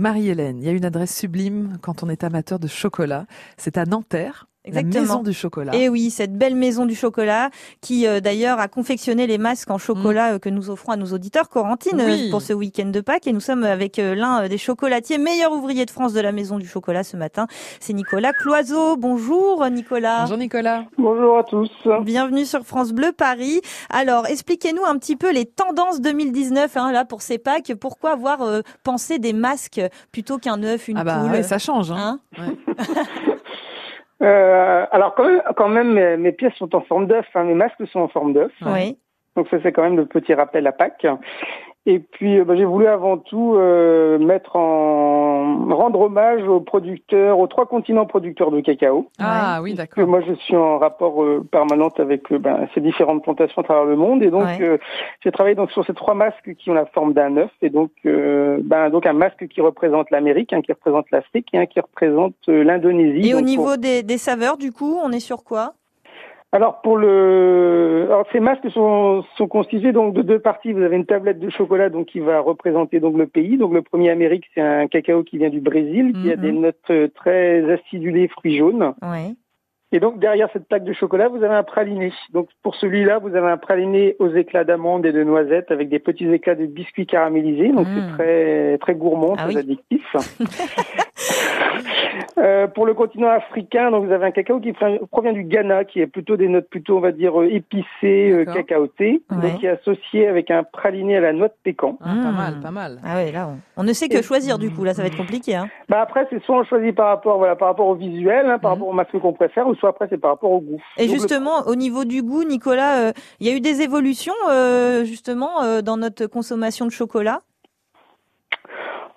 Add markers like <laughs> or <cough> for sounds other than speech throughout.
Marie-Hélène, il y a une adresse sublime quand on est amateur de chocolat. C'est à Nanterre. Exactement. La maison du chocolat. Et oui, cette belle maison du chocolat qui euh, d'ailleurs a confectionné les masques en chocolat euh, que nous offrons à nos auditeurs. Corentine Mm. Oui. euh, pour ce week-end de Pâques et nous sommes avec euh, l'un des chocolatiers meilleur ouvrier de France de la maison du chocolat ce matin. C'est Nicolas Cloiseau. Bonjour Nicolas. Bonjour Nicolas. Bonjour à tous. Bienvenue sur France Bleu Paris. Alors, expliquez-nous un petit peu les tendances 2019 hein, là pour ces Pâques. Pourquoi avoir euh, pensé des masques plutôt qu'un œuf, une ah bah poule ouais, ça change. Hein. Hein Ouais. <laughs> Euh, alors quand même, quand même mes, mes pièces sont en forme d'œuf, hein, mes masques sont en forme d'œuf. Oui. Donc ça c'est quand même le petit rappel à Pâques. Et puis euh, bah, j'ai voulu avant tout euh, mettre en rendre hommage aux producteurs, aux trois continents producteurs de cacao. Ah oui, d'accord. moi je suis en rapport euh, permanent avec euh, ben, ces différentes plantations à travers le monde et donc Ouais. euh, j'ai travaillé donc sur ces trois masques qui ont la forme d'un œuf et donc euh, ben donc un masque qui représente l'Amérique, un qui représente l'Afrique et un qui représente euh, l'Indonésie. Et au niveau des saveurs, du coup, on est sur quoi? Alors pour le, alors ces masques sont, sont constitués donc de deux parties. Vous avez une tablette de chocolat donc qui va représenter donc le pays. Donc le premier Amérique c'est un cacao qui vient du Brésil, qui a Mhm. des notes euh, très acidulées, fruits jaunes. Oui. Et donc derrière cette plaque de chocolat, vous avez un praliné. Donc pour celui-là, vous avez un praliné aux éclats d'amandes et de noisettes avec des petits éclats de biscuits caramélisés. Donc Mm. c'est très très gourmand, Ah très oui. addictif. <laughs> Euh, pour le continent africain, donc vous avez un cacao qui pr- provient du Ghana, qui est plutôt des notes plutôt, on va dire, euh, épicées, euh, cacaotées, Ouais. donc qui est associé avec un praliné à la noix de pécan. Ah, Pas Mm. mal, pas mal. Ah ouais, là, on, on ne sait que Et- choisir du coup. Là, ça va être compliqué. Hein. Bah après, c'est soit on choisit par rapport, voilà, par rapport au visuel, hein, par Mhm. rapport au masque qu'on préfère, ou soit après c'est par rapport au goût. Et Donc, le- justement, au niveau du goût, Nicolas, euh, il y a eu des évolutions euh, justement euh, dans notre consommation de chocolat?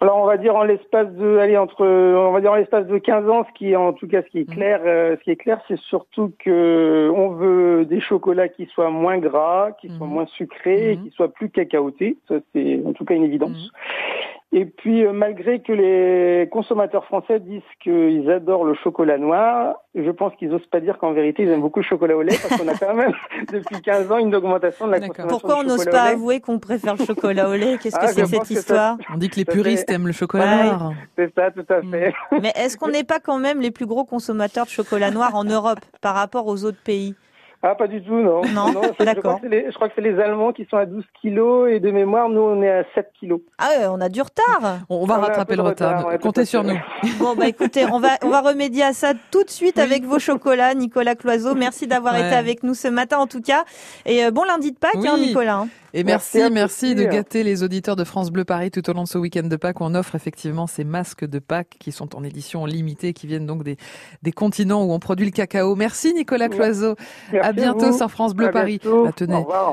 Alors on va dire en l'espace de, allez entre, on va dire en l'espace de 15 ans, ce qui est en tout cas ce qui est Mhm. clair, euh, ce qui est clair, c'est surtout que on veut des chocolats qui soient moins gras, qui soient Mhm. moins sucrés, et Mhm. qui soient plus cacaotés. Ça c'est en tout cas une évidence. Et puis euh, malgré que les consommateurs français disent qu'ils adorent le chocolat noir, je pense qu'ils osent pas dire qu'en vérité ils aiment beaucoup le chocolat au lait parce qu'on a quand même <laughs> depuis 15 ans une augmentation de la consommation Pourquoi on n'ose chocolat pas au lait. avouer qu'on préfère le chocolat au lait? Qu'est-ce Ah, que je c'est que cette que ça- histoire? On dit que les puristes fait- aiment le chocolat Ouais. noir. C'est ça, tout à fait. Mais est-ce qu'on n'est pas quand même les plus gros consommateurs de chocolat noir en Europe par rapport aux autres pays? Ah, pas du tout, non. Non, je, je d'accord. crois que c'est les, je crois que c'est les Allemands qui sont à 12 kilos et de mémoire, nous, on est à 7 kilos. Ah, ouais, on a du retard. On, on va On rattraper le retard. retard, ouais, tout Comptez sur nous. <laughs> Bon, bah écoutez, on va, on va remédier à ça tout de suite Oui. avec vos chocolats, Nicolas Cloiseau. Merci d'avoir Ouais. été avec nous ce matin en tout cas. Et euh, bon lundi de Pâques, hein. Nicolas. hein. Et Merci merci, de gâter les auditeurs de France Bleu Paris tout au long de ce week-end de Pâques. On offre effectivement ces masques de Pâques qui sont en édition limitée, qui viennent donc des, des continents où on produit le cacao. Merci Nicolas. Cloiseau. Merci à bientôt sur France Bleu À Paris. Ah, tenez, revoir.